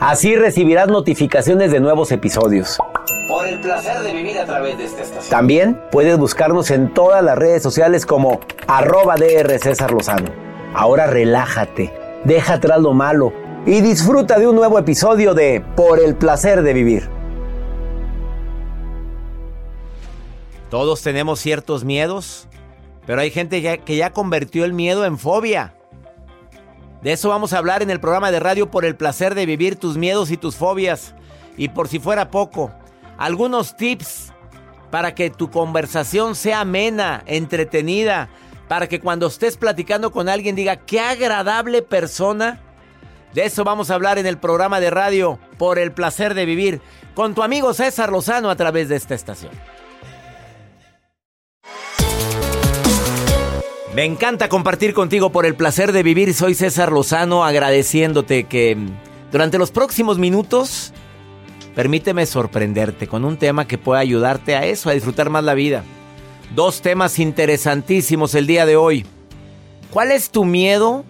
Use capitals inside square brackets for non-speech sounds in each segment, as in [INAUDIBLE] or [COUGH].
Así recibirás notificaciones de nuevos episodios. Por el placer de vivir a través de esta estación. También puedes buscarnos en todas las redes sociales como arroba DR César Lozano. Ahora relájate, deja atrás lo malo y disfruta de un nuevo episodio de Por el placer de vivir. Todos tenemos ciertos miedos, pero hay gente ya- que ya convirtió el miedo en fobia. De eso vamos a hablar en el programa de radio por el placer de vivir tus miedos y tus fobias. Y por si fuera poco, algunos tips para que tu conversación sea amena, entretenida, para que cuando estés platicando con alguien diga, qué agradable persona. De eso vamos a hablar en el programa de radio por el placer de vivir con tu amigo César Lozano a través de esta estación. Me encanta compartir contigo por el placer de vivir. Soy César Lozano agradeciéndote que mm, durante los próximos minutos permíteme sorprenderte con un tema que pueda ayudarte a eso, a disfrutar más la vida. Dos temas interesantísimos el día de hoy. ¿Cuál es tu miedo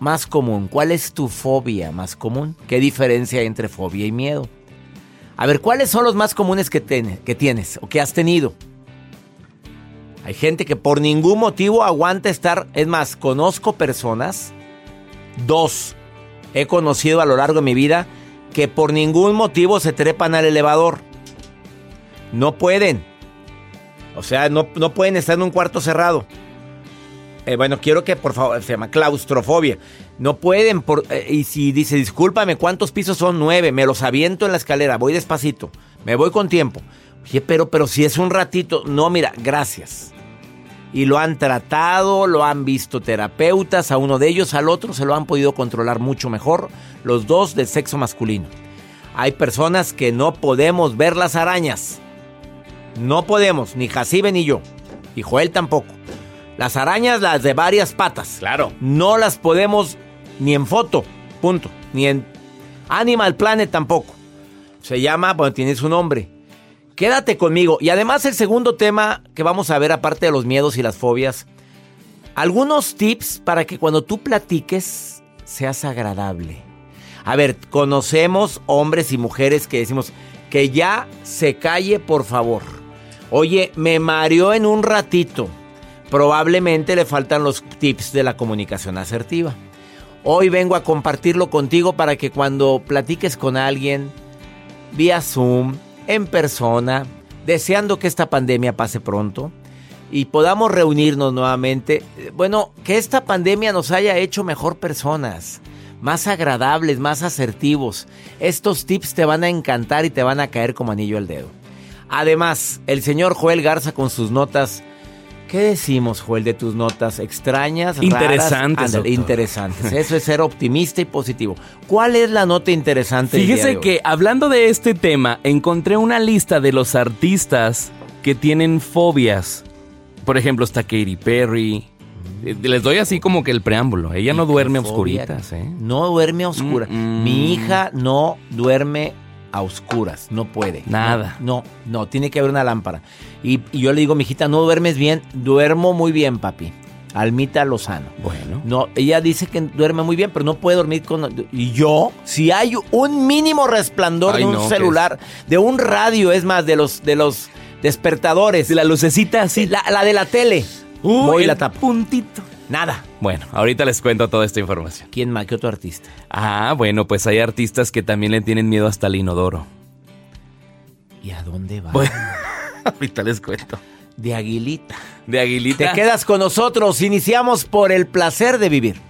más común? ¿Cuál es tu fobia más común? ¿Qué diferencia hay entre fobia y miedo? A ver, ¿cuáles son los más comunes que, que tienes o que has tenido? Hay gente que por ningún motivo aguanta estar. Es más, conozco personas, dos, he conocido a lo largo de mi vida, que por ningún motivo se trepan al elevador. No pueden. O sea, no, no pueden estar en un cuarto cerrado. Eh, bueno, quiero que por favor, se llama claustrofobia. No pueden, por, eh, y si dice, discúlpame, ¿cuántos pisos son? Nueve, me los aviento en la escalera, voy despacito, me voy con tiempo. Oye, pero, pero si es un ratito, no, mira, gracias. Y lo han tratado, lo han visto terapeutas, a uno de ellos, al otro se lo han podido controlar mucho mejor, los dos del sexo masculino. Hay personas que no podemos ver las arañas. No podemos, ni Jacibe ni yo. Y Joel tampoco. Las arañas, las de varias patas. Claro. No las podemos ni en foto. Punto. Ni en Animal Planet tampoco. Se llama, bueno, tiene su nombre. Quédate conmigo. Y además el segundo tema que vamos a ver, aparte de los miedos y las fobias, algunos tips para que cuando tú platiques seas agradable. A ver, conocemos hombres y mujeres que decimos que ya se calle, por favor. Oye, me mareó en un ratito. Probablemente le faltan los tips de la comunicación asertiva. Hoy vengo a compartirlo contigo para que cuando platiques con alguien, vía Zoom, en persona, deseando que esta pandemia pase pronto y podamos reunirnos nuevamente. Bueno, que esta pandemia nos haya hecho mejor personas, más agradables, más asertivos. Estos tips te van a encantar y te van a caer como anillo al dedo. Además, el señor Joel Garza con sus notas. ¿Qué decimos, Joel, de tus notas? ¿Extrañas? raras? Interesantes, Ándale, interesantes. [LAUGHS] Eso es ser optimista y positivo. ¿Cuál es la nota interesante? del día de Fíjese hoy? que hablando de este tema, encontré una lista de los artistas que tienen fobias. Por ejemplo, está Katy Perry. Eh, Les doy así como que el preámbulo. Ella no ¿Y qué duerme a oscuritas, ¿eh? No duerme a oscuras. Mm, mm. Mi hija no duerme a oscuras. No puede. Nada. No, no, tiene que haber una lámpara. Y, y yo le digo, mijita, no duermes bien. Duermo muy bien, papi. Almita Lozano. Bueno. No, ella dice que duerme muy bien, pero no puede dormir con... Y yo, si hay un mínimo resplandor Ay, de un no, celular, de un radio, es más, de los, de los despertadores. La lucecita Sí, así. la, la de la tele. Uy, Voy y la tapo. puntito. Nada. Bueno, ahorita les cuento toda esta información. ¿Quién más? ¿Qué otro artista? Ah, bueno, pues hay artistas que también le tienen miedo hasta al inodoro. ¿Y a dónde va? Bueno, [LAUGHS] ahorita les cuento. De Aguilita. De Aguilita. Te quedas con nosotros. Iniciamos por el placer de vivir.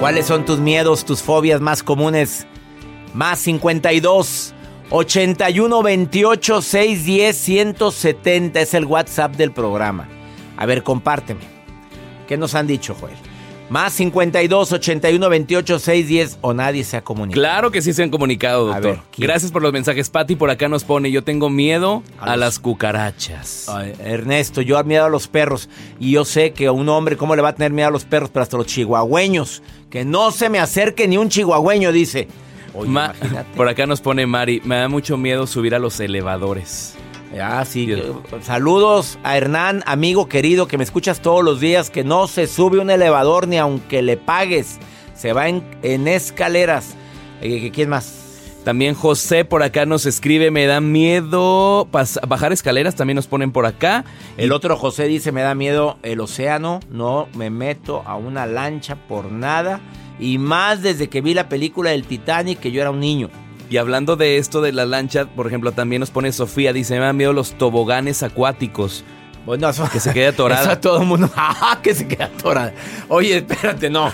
¿Cuáles son tus miedos, tus fobias más comunes? Más 52 81 28 610 170 es el WhatsApp del programa. A ver, compárteme. ¿Qué nos han dicho, Joel? Más 52 81 28 610 o nadie se ha comunicado. Claro que sí se han comunicado, doctor. Gracias por los mensajes. Patty por acá nos pone, yo tengo miedo A a, los- las cucarachas. Ay, Ernesto, yo miedo a los perros y yo sé que un hombre, ¿cómo le va a tener miedo a los perros? Pero hasta los chihuahueños. Que no se me acerque ni un chihuahueño, dice. Oye, Ma- imagínate. por acá nos pone Mari, me da mucho miedo subir a los elevadores. Ah, sí. Que- Saludos a Hernán, amigo querido, que me escuchas todos los días, que no se sube un elevador ni aunque le pagues. Se va en, en escaleras. Eh, ¿Quién más? También José por acá nos escribe, me da miedo bajar escaleras, también nos ponen por acá. El otro José dice, me da miedo el océano, no me meto a una lancha por nada. Y más desde que vi la película del Titanic, que yo era un niño. Y hablando de esto de la lancha, por ejemplo, también nos pone Sofía, dice, me da miedo los toboganes acuáticos. Bueno, eso- Que se quede atorada. [LAUGHS] Eso a todo el mundo. [LAUGHS] ¡Ah, que se quede atorada! Oye, espérate, no.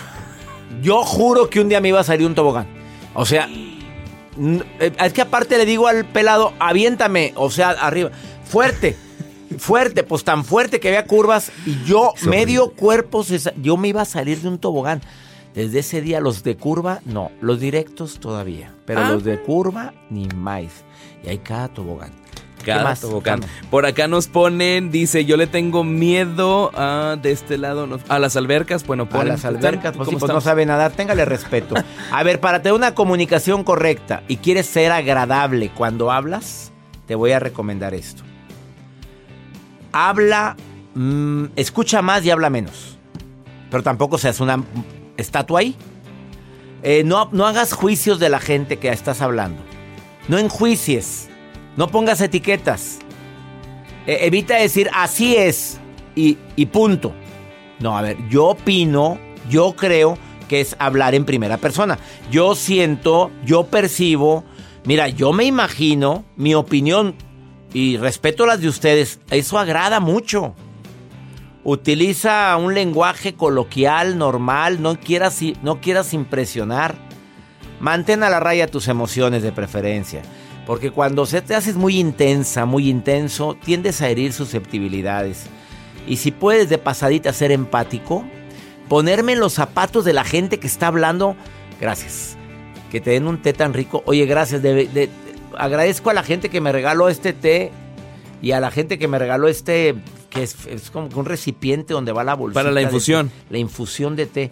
Yo juro que un día me iba a salir un tobogán. O sea, eh, es que aparte le digo al pelado, aviéntame, o sea, arriba. Fuerte, fuerte, pues tan fuerte que había curvas. Y yo, medio cuerpo, se yo me iba a salir de un tobogán. Desde ese día, los de curva, no. Los directos todavía. Pero Ah. los de curva, ni más. Y hay cada tobogán. ¿Qué Cada tobogán. Por acá nos ponen, dice, yo le tengo miedo a, de este lado, a las albercas. Bueno, A ponen, las albercas, pues, sí, ¿cómo pues no sabe nadar, téngale respeto. A ver, para tener una comunicación correcta y quieres ser agradable cuando hablas, te voy a recomendar esto. Habla mm, escucha más y habla menos. Pero tampoco seas una estatua ahí. Eh, no, no hagas juicios de la gente que estás hablando. No enjuicies. No pongas etiquetas. Eh, evita decir así es y, y punto. No, a ver, yo opino, yo creo que es hablar en primera persona. Yo siento, yo percibo, mira, yo me imagino, mi opinión y respeto las de ustedes, eso agrada mucho. Utiliza un lenguaje coloquial, normal, no quieras, no quieras impresionar. Mantén a la raya tus emociones de preferencia. Porque cuando se te haces muy intensa, muy intenso, tiendes a herir susceptibilidades. Y si puedes de pasadita ser empático, ponerme en los zapatos de la gente que está hablando, gracias. Que te den un té tan rico. Oye, gracias. agradezco a la gente que me regaló este té y a la gente que me regaló este que es, como un recipiente donde va la bolsa. Para la infusión. la infusión de té.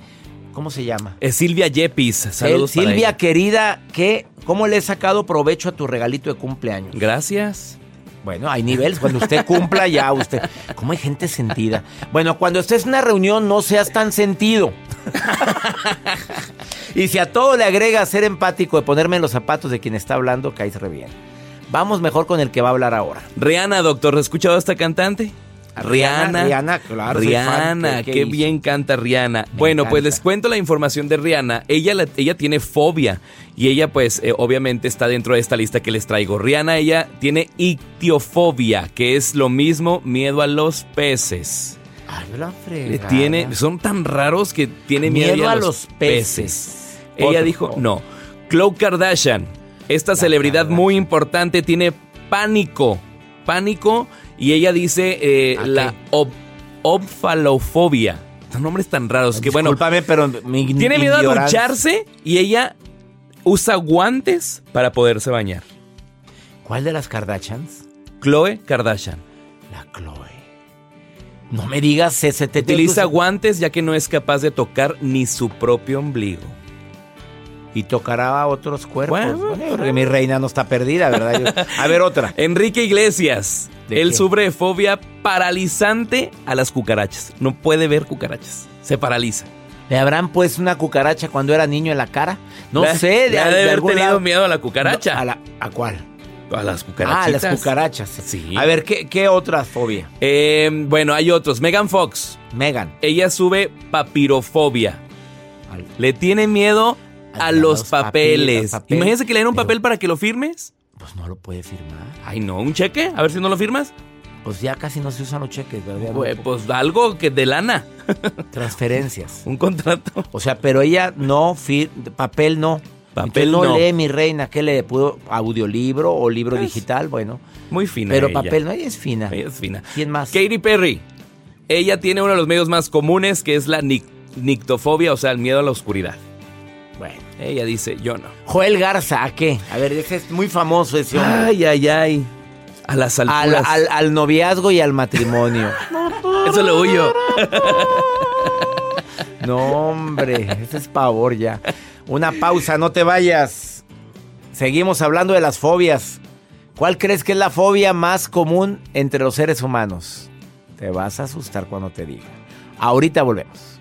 ¿Cómo se llama? Es Silvia Yepis. Saludos. Silvia, querida, ¿qué, ¿cómo le he sacado provecho a tu regalito de cumpleaños? Gracias. Bueno, hay niveles. Cuando usted cumpla, ya usted. ¿Cómo hay gente sentida? Bueno, cuando estés en una reunión, no seas tan sentido. [LAUGHS] y si a todo le agrega ser empático de ponerme en los zapatos de quien está hablando, caes re bien. Vamos mejor con el que va a hablar ahora. Rihanna, doctor, ¿has escuchado a esta cantante? Rihanna. Rihanna, claro. Rihanna, qué, bien canta Rihanna. bueno, pues les cuento la información de Rihanna. Ella, ella tiene fobia y ella pues eh, obviamente está dentro de esta lista que les traigo. Rihanna, ella tiene ictiofobia, que es lo mismo miedo a los peces. Ay, la tiene, son tan raros que tiene miedo, a, los, peces. Ella dijo, no. Khloe Kardashian, esta celebridad muy importante, tiene pánico. Pánico y ella dice eh, la obfalofobia. Son nombres tan raros que bueno. pero tiene miedo a ducharse y ella usa guantes para poderse bañar. ¿Cuál de las Kardashians? Chloe Kardashian. La Chloe. No me digas ese te Utiliza guantes ya que no es capaz de tocar ni su propio ombligo. Y tocará a otros cuerpos. porque mi reina no está perdida, ¿verdad? [LAUGHS] a ver, otra. Enrique Iglesias. Él sufre fobia paralizante a las cucarachas. No puede ver cucarachas. Se paraliza. ¿Le habrán puesto una cucaracha cuando era niño en la cara? No sé. De, haber tenido miedo a la cucaracha. ¿A, la, ¿A cuál? A las cucarachas. Ah, a las cucarachas. Sí. A ver, ¿qué, qué otra fobia? Eh, bueno, hay otros. Megan Fox. Megan. Ella sube papirofobia. Le tiene miedo a, los, papeles. Imagínese que le den un papel para que lo firmes. Pues no lo puede firmar. Ay, no, un cheque. A ver si no lo firmas. Pues ya casi no se usan los cheques, ¿verdad? Pues, pues algo que de lana. [LAUGHS] Transferencias. un contrato. O sea, pero ella no, papel no. Papel no, lee mi reina, ¿qué le pudo? ¿Audiolibro o libro digital? Bueno. Muy fina. Pero papel no, ella es fina. Ella es fina. ¿Quién más? Katy Perry. Ella tiene uno de los medios más comunes que es la nictofobia, o sea, el miedo a la oscuridad. Bueno, ella dice, yo no. Joel Garza, ¿a qué? A ver, es muy famoso ese hombre. Ay, ay, ay. A las alturas. Al, noviazgo y al matrimonio. [LAUGHS] Eso lo huyo. [LAUGHS] no, hombre, ese es pavor ya. Una pausa, no te vayas. Seguimos hablando de las fobias. ¿Cuál crees que es la fobia más común entre los seres humanos? Te vas a asustar cuando te diga. Ahorita volvemos.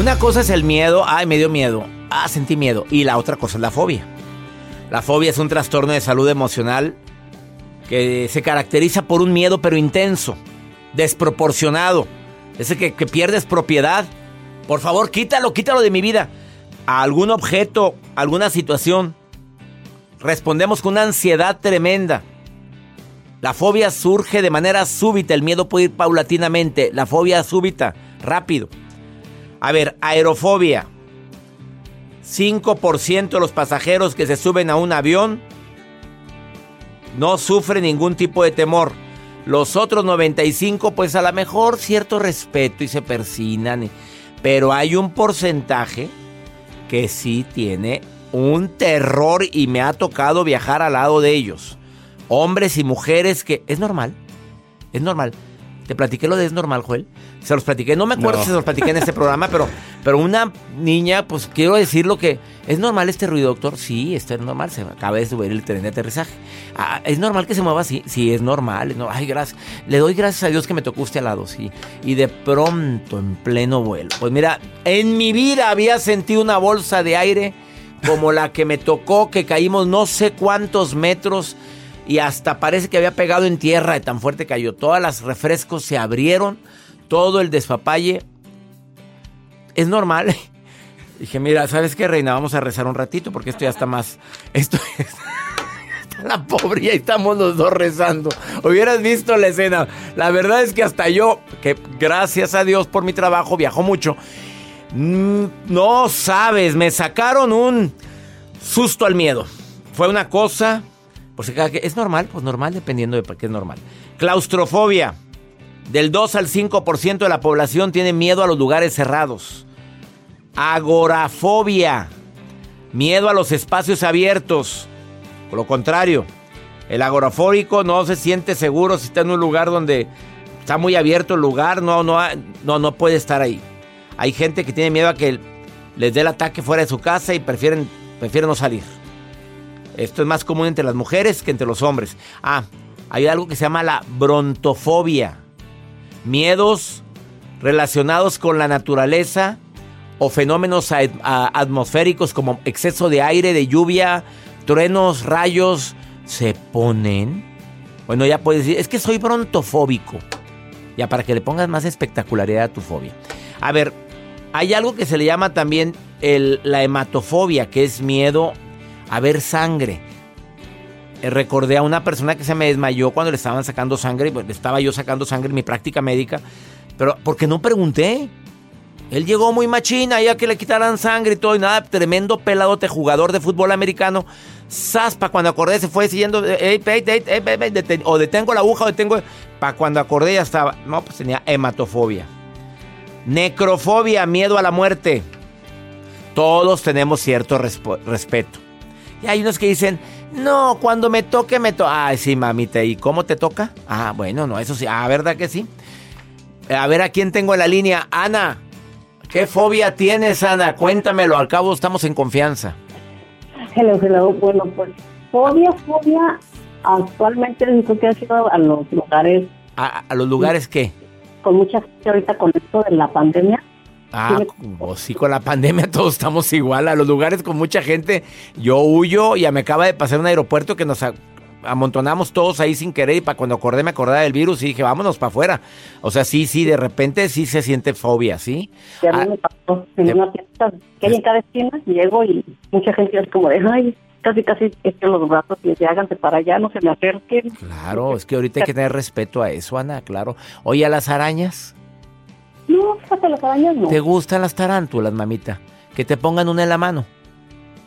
Una cosa es el miedo, ay, me dio miedo, ah, sentí miedo. Y la otra cosa es la fobia. La fobia es un trastorno de salud emocional que se caracteriza por un miedo pero intenso, desproporcionado. Ese que, que pierdes propiedad. Por favor, quítalo, quítalo de mi vida. A algún objeto, alguna situación. Respondemos con una ansiedad tremenda. La fobia surge de manera súbita, el miedo puede ir paulatinamente. La fobia súbita, rápido. A ver, aerofobia. 5% de los pasajeros que se suben a un avión no sufren ningún tipo de temor. Los otros 95 pues a lo mejor cierto respeto y se persinan. Pero hay un porcentaje que sí tiene un terror y me ha tocado viajar al lado de ellos. Hombres y mujeres que es normal. Es normal. Te platiqué lo de es normal, Joel. Se los platiqué, no me acuerdo si se los platiqué en este programa, pero, pero una niña, pues quiero decirlo que es normal este ruido, doctor. Sí, esto es normal. Se acaba de subir el tren de aterrizaje. Ah, es normal que se mueva así. Sí, es normal. No, ay, gracias. Le doy gracias a Dios que me tocó usted al lado, sí. Y de pronto, en pleno vuelo. Pues mira, en mi vida había sentido una bolsa de aire como la que me tocó, que caímos no sé cuántos metros y hasta parece que había pegado en tierra de tan fuerte cayó. Todas las refrescos se abrieron, todo el despapalle. Es normal. [LAUGHS] Dije, mira, ¿sabes qué, reina? Vamos a rezar un ratito porque esto ya está más... Esto [LAUGHS] está la pobre y ahí estamos los dos rezando. Hubieras visto la escena. La verdad es que hasta yo, que gracias a Dios por mi trabajo, viajo mucho. Mm, no sabes, me sacaron un susto al miedo. Fue una cosa ¿Es normal? Pues normal, dependiendo de qué es normal. Claustrofobia. Del 2 al 5% de la población tiene miedo a los lugares cerrados. Agorafobia. Miedo a los espacios abiertos. Por lo contrario, el agorafóbico no se siente seguro si está en un lugar donde está muy abierto el lugar. No, no, no, no puede estar ahí. Hay gente que tiene miedo a que les dé el ataque fuera de su casa y prefieren, prefieren no salir. Esto es más común entre las mujeres que entre los hombres. Ah, hay algo que se llama la brontofobia. Miedos relacionados con la naturaleza o fenómenos atmosféricos como exceso de aire, de lluvia, truenos, rayos, se ponen. Bueno, ya puedes decir, es que soy brontofóbico. Ya para que le pongas más espectacularidad a tu fobia. A ver, hay algo que se le llama también la hematofobia, que es miedo a ver sangre. Eh, recordé a una persona que se me desmayó cuando le estaban sacando sangre, pues, estaba yo sacando sangre en mi práctica médica, pero porque no pregunté. Él llegó muy machina, ya que le quitaran sangre y todo, y nada, tremendo peladote, jugador de fútbol americano. Saspa, cuando acordé, se fue siguiendo, o detengo la aguja, o detengo. Para cuando acordé ya estaba. No, pues tenía hematofobia. Necrofobia, miedo a la muerte. Todos tenemos cierto respeto. Y hay unos que dicen, no, cuando me toque, me toca. Ay, sí, mamita, ¿y cómo te toca? Ah, bueno, no, eso sí. Ah, ¿verdad que sí? A ver, ¿a quién tengo en la línea? Ana, ¿qué fobia tienes, Ana? Cuéntamelo, al cabo estamos en confianza. Hello, hello. Bueno, pues, fobia, fobia, actualmente creo que ha sido a los lugares. ¿A, a los lugares qué? Con mucha gente ahorita con esto de la pandemia Ah, pues sí, con la pandemia [LAUGHS] todos estamos igual. A los lugares con mucha gente, yo huyo. Ya me acaba de pasar un aeropuerto que nos amontonamos todos ahí sin querer. Y para cuando acordé, me acordaba del virus y dije, vámonos para afuera. O sea, sí, sí, de repente sí se siente fobia, ¿sí? A mí ah, me pasó en una tienda que hay en cada esquina. Llego y mucha gente es como de, ay, casi, casi es que los brazos y se háganse para allá, no se me acerquen. Claro, es que ahorita hay que tener respeto a eso, Ana, claro. Oye, a las arañas. No, fíjate, las arañas no. ¿Te gustan las tarántulas, mamita? Que te pongan una en la mano.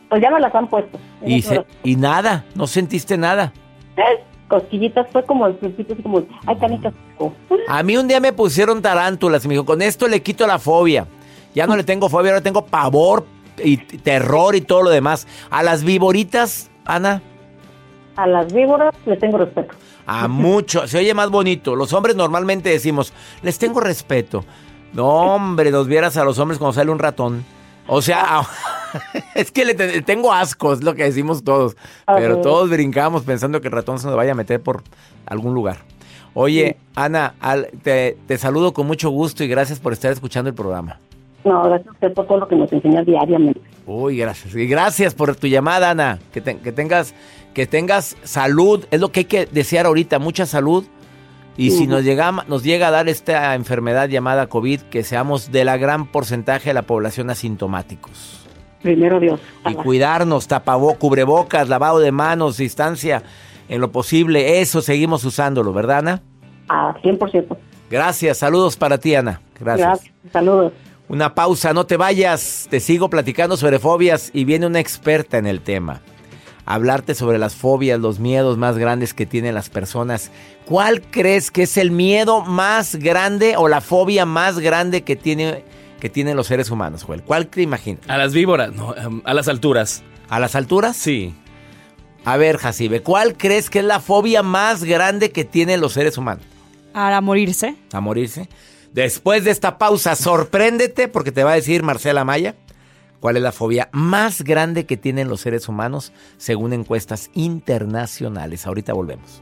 Pues ya me las han puesto. Y, se, y nada, no sentiste nada. Eh, cosquillitas fue como al principio, como, ay, canicas. A mí un día me pusieron tarántulas y me dijo, con esto le quito la fobia. Ya no le tengo fobia, ahora tengo pavor y terror y todo lo demás. A las víboritas, Ana. A las víboras le tengo respeto. A mucho, se oye más bonito. Los hombres normalmente decimos, les tengo respeto. No, hombre, nos vieras a los hombres cuando sale un ratón. O sea, [LAUGHS] es que le tengo asco, es lo que decimos todos. Pero todos brincamos pensando que el ratón se nos vaya a meter por algún lugar. Oye, Ana, te, saludo con mucho gusto y gracias por estar escuchando el programa. No, gracias por todo lo que nos enseña diariamente. Uy, gracias. Y gracias por tu llamada, Ana. Que, que, tengas, que tengas salud. Es lo que hay que desear ahorita, mucha salud. Y si nos llega, nos llega a dar esta enfermedad llamada COVID, que seamos de la gran porcentaje de la población asintomáticos. Primero Dios. Y cuidarnos, tapabocas, cubrebocas, lavado de manos, distancia, en lo posible. Eso seguimos usándolo, ¿verdad, Ana? A 100%. Gracias, saludos para ti, Ana. Gracias. Gracias, saludos. Una pausa, no te vayas. Te sigo platicando sobre fobias y viene una experta en el tema. Hablarte sobre las fobias, los miedos más grandes que tienen las personas. ¿Cuál crees que es el miedo más grande o la fobia más grande que, tiene, que tienen los seres humanos, Joel? ¿Cuál te imaginas? A las víboras, no, em, a las alturas. ¿A las alturas? Sí. A ver, Jacibe, ¿cuál crees que es la fobia más grande que tienen los seres humanos? A morirse. A morirse. Después de esta pausa, sorpréndete porque te va a decir Marcela Maya cuál es la fobia más grande que tienen los seres humanos según encuestas internacionales. Ahorita volvemos.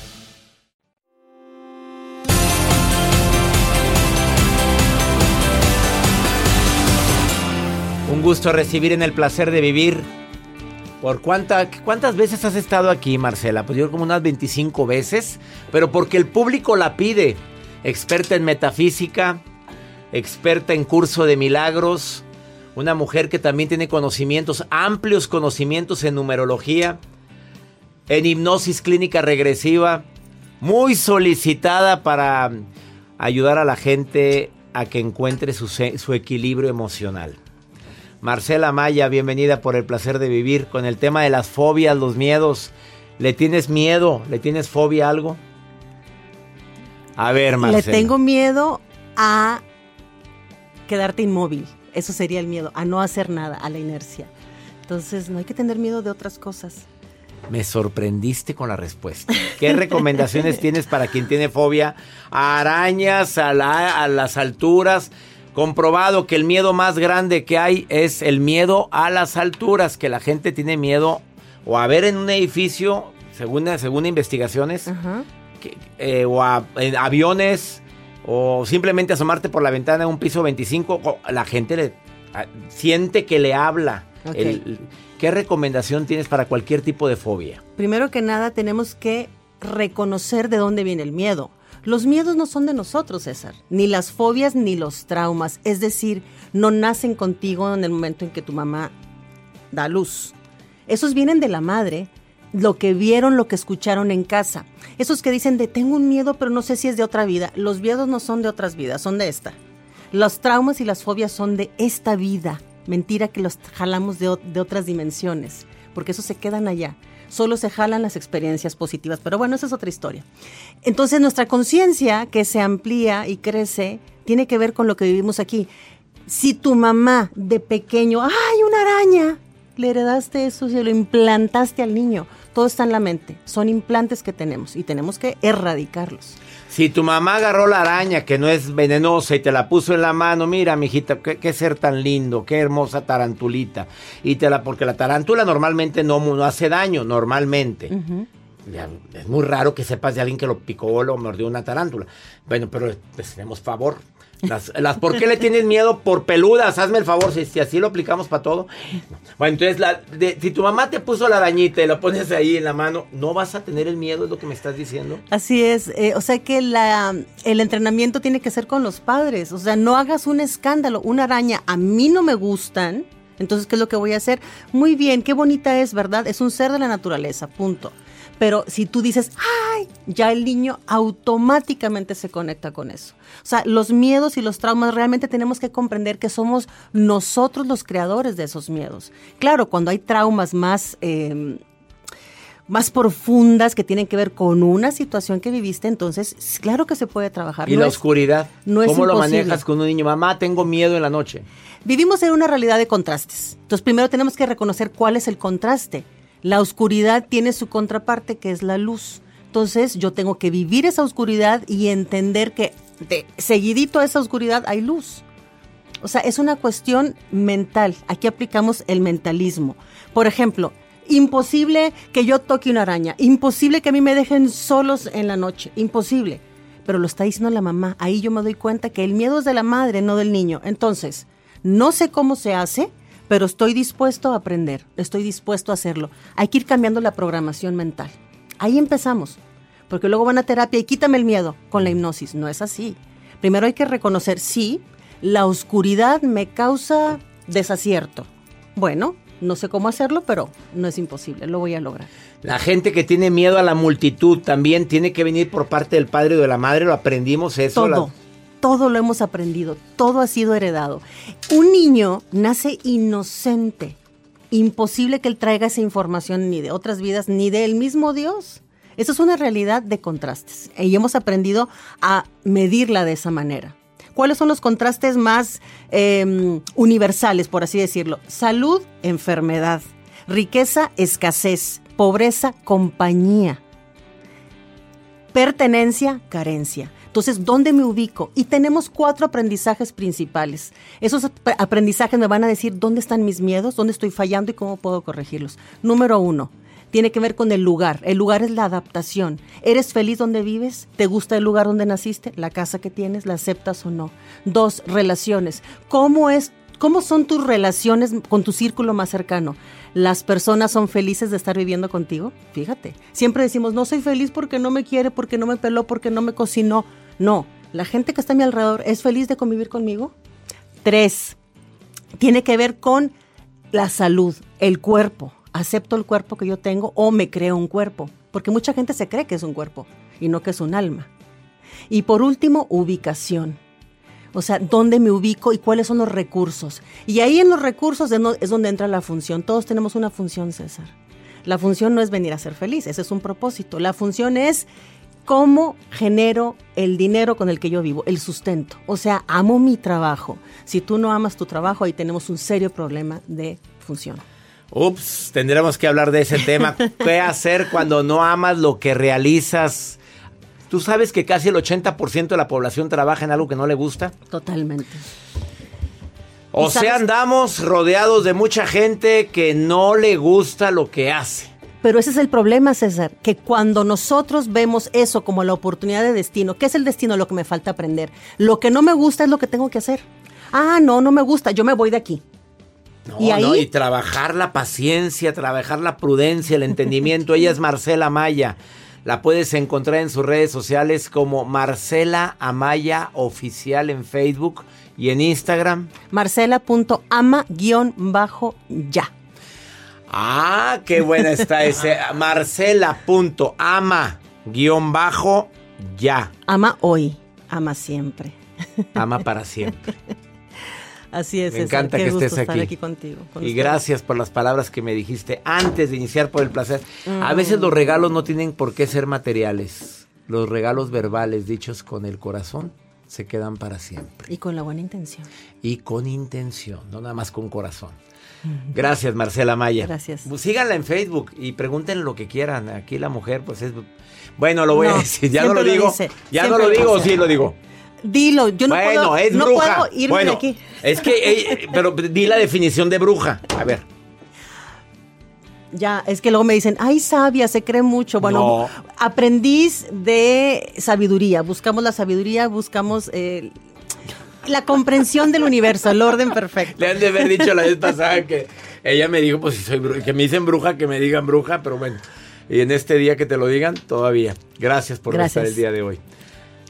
Un gusto recibir en el placer de vivir. ¿Por cuánta, cuántas veces has estado aquí, Marcela? Pues yo como unas 25 veces, pero porque el público la pide. Experta en metafísica, experta en curso de milagros, una mujer que también tiene conocimientos, amplios conocimientos en numerología, en hipnosis clínica regresiva, muy solicitada para ayudar a la gente a que encuentre su, su equilibrio emocional. Marcela Maya, bienvenida por el placer de vivir con el tema de las fobias, los miedos. ¿Le tienes miedo? ¿Le tienes fobia a algo? A ver, Marcela. Le tengo miedo a quedarte inmóvil. Eso sería el miedo, a no hacer nada, a la inercia. Entonces, no hay que tener miedo de otras cosas. Me sorprendiste con la respuesta. ¿Qué recomendaciones [LAUGHS] tienes para quien tiene fobia a arañas, a, a las alturas? Comprobado que el miedo más grande que hay es el miedo a las alturas, que la gente tiene miedo o a ver en un edificio, según, según investigaciones, eh, o a aviones, o simplemente asomarte por la ventana de un piso 25, la gente le, siente que le habla. ¿Qué recomendación tienes para cualquier tipo de fobia? Primero que nada, tenemos que reconocer de dónde viene el miedo. Los miedos no son de nosotros, César, ni las fobias ni los traumas. Es decir, no nacen contigo en el momento en que tu mamá da luz. Esos vienen de la madre, lo que vieron, lo que escucharon en casa. Esos que dicen de tengo un miedo, pero no sé si es de otra vida. Los miedos no son de otras vidas, son de esta. Los traumas y las fobias son de esta vida. Mentira que los jalamos de, de otras dimensiones, porque esos se quedan allá. Solo se jalan las experiencias positivas, pero bueno, esa es otra historia. Entonces nuestra conciencia que se amplía y crece tiene que ver con lo que vivimos aquí. Si tu mamá de pequeño, ¡ay, una araña! Le heredaste eso y lo implantaste al niño. Todo está en la mente. Son implantes que tenemos y tenemos que erradicarlos. Si tu mamá agarró la araña que no es venenosa y te la puso en la mano, mira, mijita, qué, ser tan lindo, qué hermosa tarantulita. Y te la, porque la tarántula normalmente no, no hace daño, normalmente. es muy raro que sepas de alguien que lo picó o lo mordió una tarántula. Bueno, pero pues, tenemos favor. Las, las, ¿Por qué le tienes miedo? Por peludas. Hazme el favor, si, así lo aplicamos para todo. Bueno, entonces, la, si tu mamá te puso la arañita y lo pones ahí en la mano, ¿no vas a tener el miedo? ¿Es lo que me estás diciendo? Así es. Eh, o sea que la, el entrenamiento tiene que ser con los padres. O sea, no hagas un escándalo. Una araña, a mí no me gustan. Entonces, ¿qué es lo que voy a hacer? Muy bien, qué bonita es, ¿verdad? Es un ser de la naturaleza, punto. Pero si tú dices, ay, ya el niño automáticamente se conecta con eso. O sea, los miedos y los traumas realmente tenemos que comprender que somos nosotros los creadores de esos miedos. Claro, cuando hay traumas más... Em, más profundas que tienen que ver con una situación que viviste, entonces claro que se puede trabajar. ¿Y la oscuridad? No ¿Cómo lo manejas con un niño? Mamá, tengo miedo en la noche. Vivimos en una realidad de contrastes. Entonces primero tenemos que reconocer cuál es el contraste. La oscuridad tiene su contraparte que es la luz. Entonces yo tengo que vivir esa oscuridad y entender que de seguidito a esa oscuridad hay luz. O sea, es una cuestión mental. Aquí aplicamos el mentalismo. Por ejemplo, imposible que yo toque una araña, imposible que a mí me dejen solos en la noche, imposible. Pero lo está diciendo la mamá. Ahí yo me doy cuenta que el miedo es de la madre, no del niño. Entonces, no sé cómo se hace, pero estoy dispuesto a aprender, estoy dispuesto a hacerlo. Hay que ir cambiando la programación mental. Ahí empezamos, porque luego van a terapia y quítame el miedo con la hipnosis. No es así. Primero hay que reconocer, sí, la oscuridad me causa desacierto. Bueno, no sé cómo hacerlo, pero no es imposible, lo voy a lograr. La gente que tiene miedo a la multitud también tiene que venir por parte del padre o de la madre, lo aprendimos eso. Todo todo lo hemos aprendido, todo ha sido heredado. Un niño nace inocente. Imposible que él traiga esa información ni de otras vidas, ni del mismo Dios. Eso es una realidad de contrastes y hemos aprendido a medirla de esa manera. ¿Cuáles son los contrastes más em, universales, por así decirlo? Salud, enfermedad. Riqueza, escasez. Pobreza, compañía. Pertenencia, carencia. Entonces, ¿dónde me ubico? Y tenemos cuatro aprendizajes principales. Esos aprendizajes me van a decir dónde están mis miedos, dónde estoy fallando y cómo puedo corregirlos. Número uno, tiene que ver con el lugar. El lugar es la adaptación. ¿Eres feliz donde vives? ¿Te gusta el lugar donde naciste? ¿La casa que tienes? ¿La aceptas o no? Dos, relaciones. ¿Cómo es ¿Cómo son tus relaciones con tu círculo más cercano? ¿Las personas son felices de estar viviendo contigo? Fíjate, siempre decimos, no soy feliz porque no me quiere, porque no me peló, porque no me cocinó. No, la gente que está a mi alrededor es feliz de convivir conmigo. Tres, tiene que ver con la salud, el cuerpo. ¿Acepto el cuerpo que yo tengo o me creo un cuerpo? Porque mucha gente se cree que es un cuerpo y no que es un alma. Y por último, ubicación. O sea, dónde me ubico y cuáles son los recursos. Y ahí en los recursos es donde entra la función. Todos tenemos una función, César. La función no es venir a ser feliz, ese es un propósito. La función es cómo genero el dinero con el que yo vivo, el sustento. O sea, amo mi trabajo. Si tú no amas tu trabajo, ahí tenemos un serio problema de función. Ups, tendremos que hablar de ese tema. [LAUGHS] ¿Qué hacer cuando no amas lo que realizas? ¿Tú sabes que casi el 80% de la población trabaja en algo que no le gusta? Totalmente. O sea, andamos rodeados de mucha gente que no le gusta lo que hace. Pero ese es el problema, César, que cuando nosotros vemos eso como la oportunidad de destino, ¿qué es el destino? Lo que me falta aprender. Lo que no me gusta es lo que tengo que hacer. Ah, no, no me gusta, yo me voy de aquí. No, y ahí... y trabajar la paciencia, trabajar la prudencia, el entendimiento. Ella es Marcela Amaya. La puedes encontrar en sus redes sociales como Marcela Amaya Oficial en Facebook y en Instagram. Marcela.ama-ya. Ah, qué buena está ese. [LAUGHS] Marcela.ama-ya. Ama hoy, ama siempre. Ama [LAUGHS] para siempre. Así es. Me encanta que estés aquí. contigo. y gracias por las palabras que me dijiste antes de iniciar por el placer. A veces los regalos no tienen por qué ser materiales. Los regalos verbales dichos con el corazón se quedan para siempre. Y con la buena intención. Y con intención, no nada más con corazón. Gracias, Marcela Maya. Gracias. Pues síganla en Facebook y pregunten lo que quieran. Aquí la mujer, pues es. Bueno, lo voy a decir. Ya no lo, digo. ya no lo digo, sí lo digo. Dilo, yo no bueno, puedo, es no bruja. puedo irme bueno, de aquí. Es que, eh, pero di la definición de bruja. A ver. Ya, es que luego me dicen, ay, sabia, se cree mucho. Bueno, aprendiz de sabiduría. Buscamos la sabiduría, buscamos eh, la comprensión del universo, el orden perfecto. Le han de haber dicho la vez pasada que ella me dijo, pues si soy bruja, que me dicen bruja, que me digan bruja, pero bueno. Y en este día que te lo digan, todavía. Gracias por estar el día de hoy.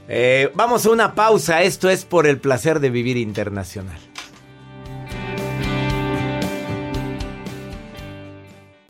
Eh, vamos a una pausa. Esto es por el placer de vivir internacional.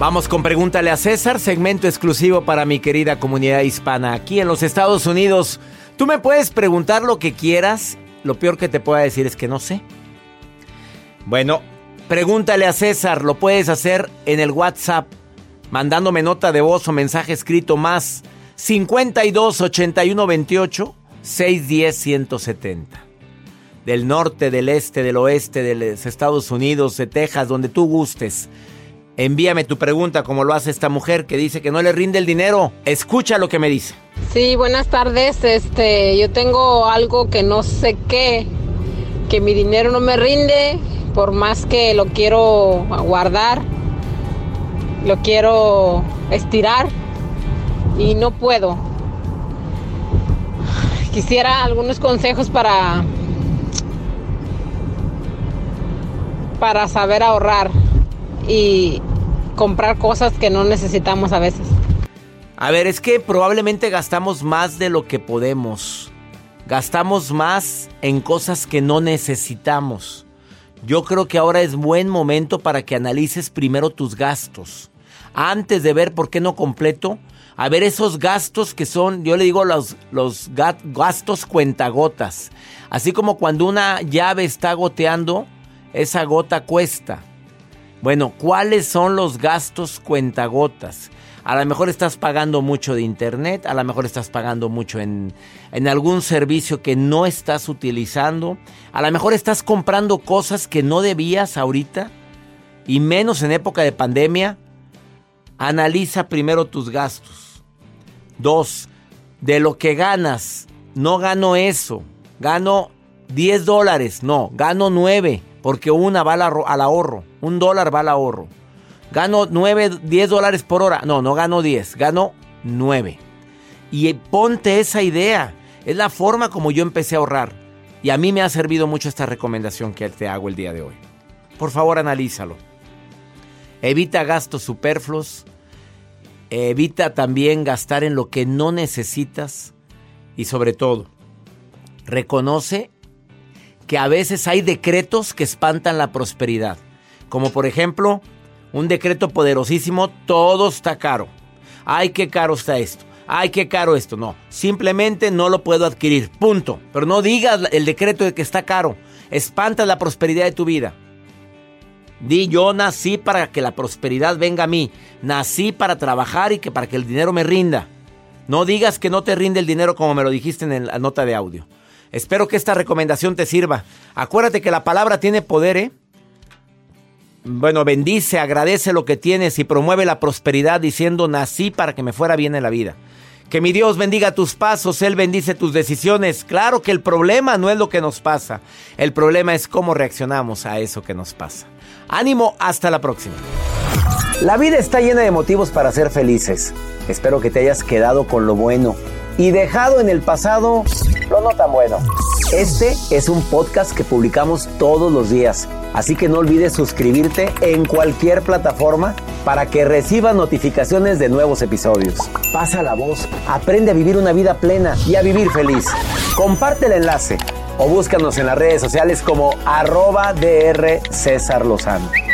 Vamos con Pregúntale a César, segmento exclusivo para mi querida comunidad hispana aquí en los Estados Unidos. Tú me puedes preguntar lo que quieras, lo peor que te pueda decir es que no sé. Bueno, pregúntale a César, lo puedes hacer en el WhatsApp, mandándome nota de voz o mensaje escrito más 52 81 28 610 170. Del norte, del este, del oeste, de los Estados Unidos, de Texas, donde tú gustes. Envíame tu pregunta como lo hace esta mujer que dice que no le rinde el dinero. Escucha lo que me dice. Sí, buenas tardes. Este, yo tengo algo que no sé qué, que mi dinero no me rinde, por más que lo quiero guardar, lo quiero estirar y no puedo. Quisiera algunos consejos para para saber ahorrar y comprar cosas que no necesitamos a veces. A ver, es que probablemente gastamos más de lo que podemos. Gastamos más en cosas que no necesitamos. Yo creo que ahora es buen momento para que analices primero tus gastos. Antes de ver por qué no completo, a ver esos gastos que son, yo le digo los, los gastos cuentagotas. Así como cuando una llave está goteando, esa gota cuesta. Bueno, ¿cuáles son los gastos cuentagotas? A lo mejor estás pagando mucho de internet, a lo mejor estás pagando mucho en, en algún servicio que no estás utilizando, a lo mejor estás comprando cosas que no debías ahorita y menos en época de pandemia. Analiza primero tus gastos. Dos, de lo que ganas, no gano eso, gano 10 dólares, no, gano 9, porque una va al ahorro, un dólar va al ahorro. Gano 9, 10 dólares por hora, no, no gano 10, gano 9. Y ponte esa idea, es la forma como yo empecé a ahorrar. Y a mí me ha servido mucho esta recomendación que te hago el día de hoy. Por favor, analízalo. Evita gastos superfluos. Evita también gastar en lo que no necesitas. Y sobre todo, reconoce que a veces hay decretos que espantan la prosperidad. Como por ejemplo, un decreto poderosísimo, todo está caro. Ay, qué caro está esto. Ay, qué caro esto. No, simplemente no lo puedo adquirir. Punto. Pero no digas el decreto de que está caro. Espanta la prosperidad de tu vida. Di, yo nací para que la prosperidad venga a mí. Nací para trabajar y que para que el dinero me rinda. No digas que no te rinde el dinero como me lo dijiste en la nota de audio. Espero que esta recomendación te sirva. Acuérdate que la palabra tiene poder, ¿eh? Bueno, bendice, agradece lo que tienes y promueve la prosperidad diciendo nací para que me fuera bien en la vida. Que mi Dios bendiga tus pasos, Él bendice tus decisiones. Claro que el problema no es lo que nos pasa, el problema es cómo reaccionamos a eso que nos pasa. Ánimo, hasta la próxima. La vida está llena de motivos para ser felices. Espero que te hayas quedado con lo bueno y dejado en el pasado lo no tan bueno. Este es un podcast que publicamos todos los días, así que no olvides suscribirte en cualquier plataforma para que recibas notificaciones de nuevos episodios. Pasa la voz, aprende a vivir una vida plena y a vivir feliz. Comparte el enlace o búscanos en las redes sociales como arroba DR César Lozano.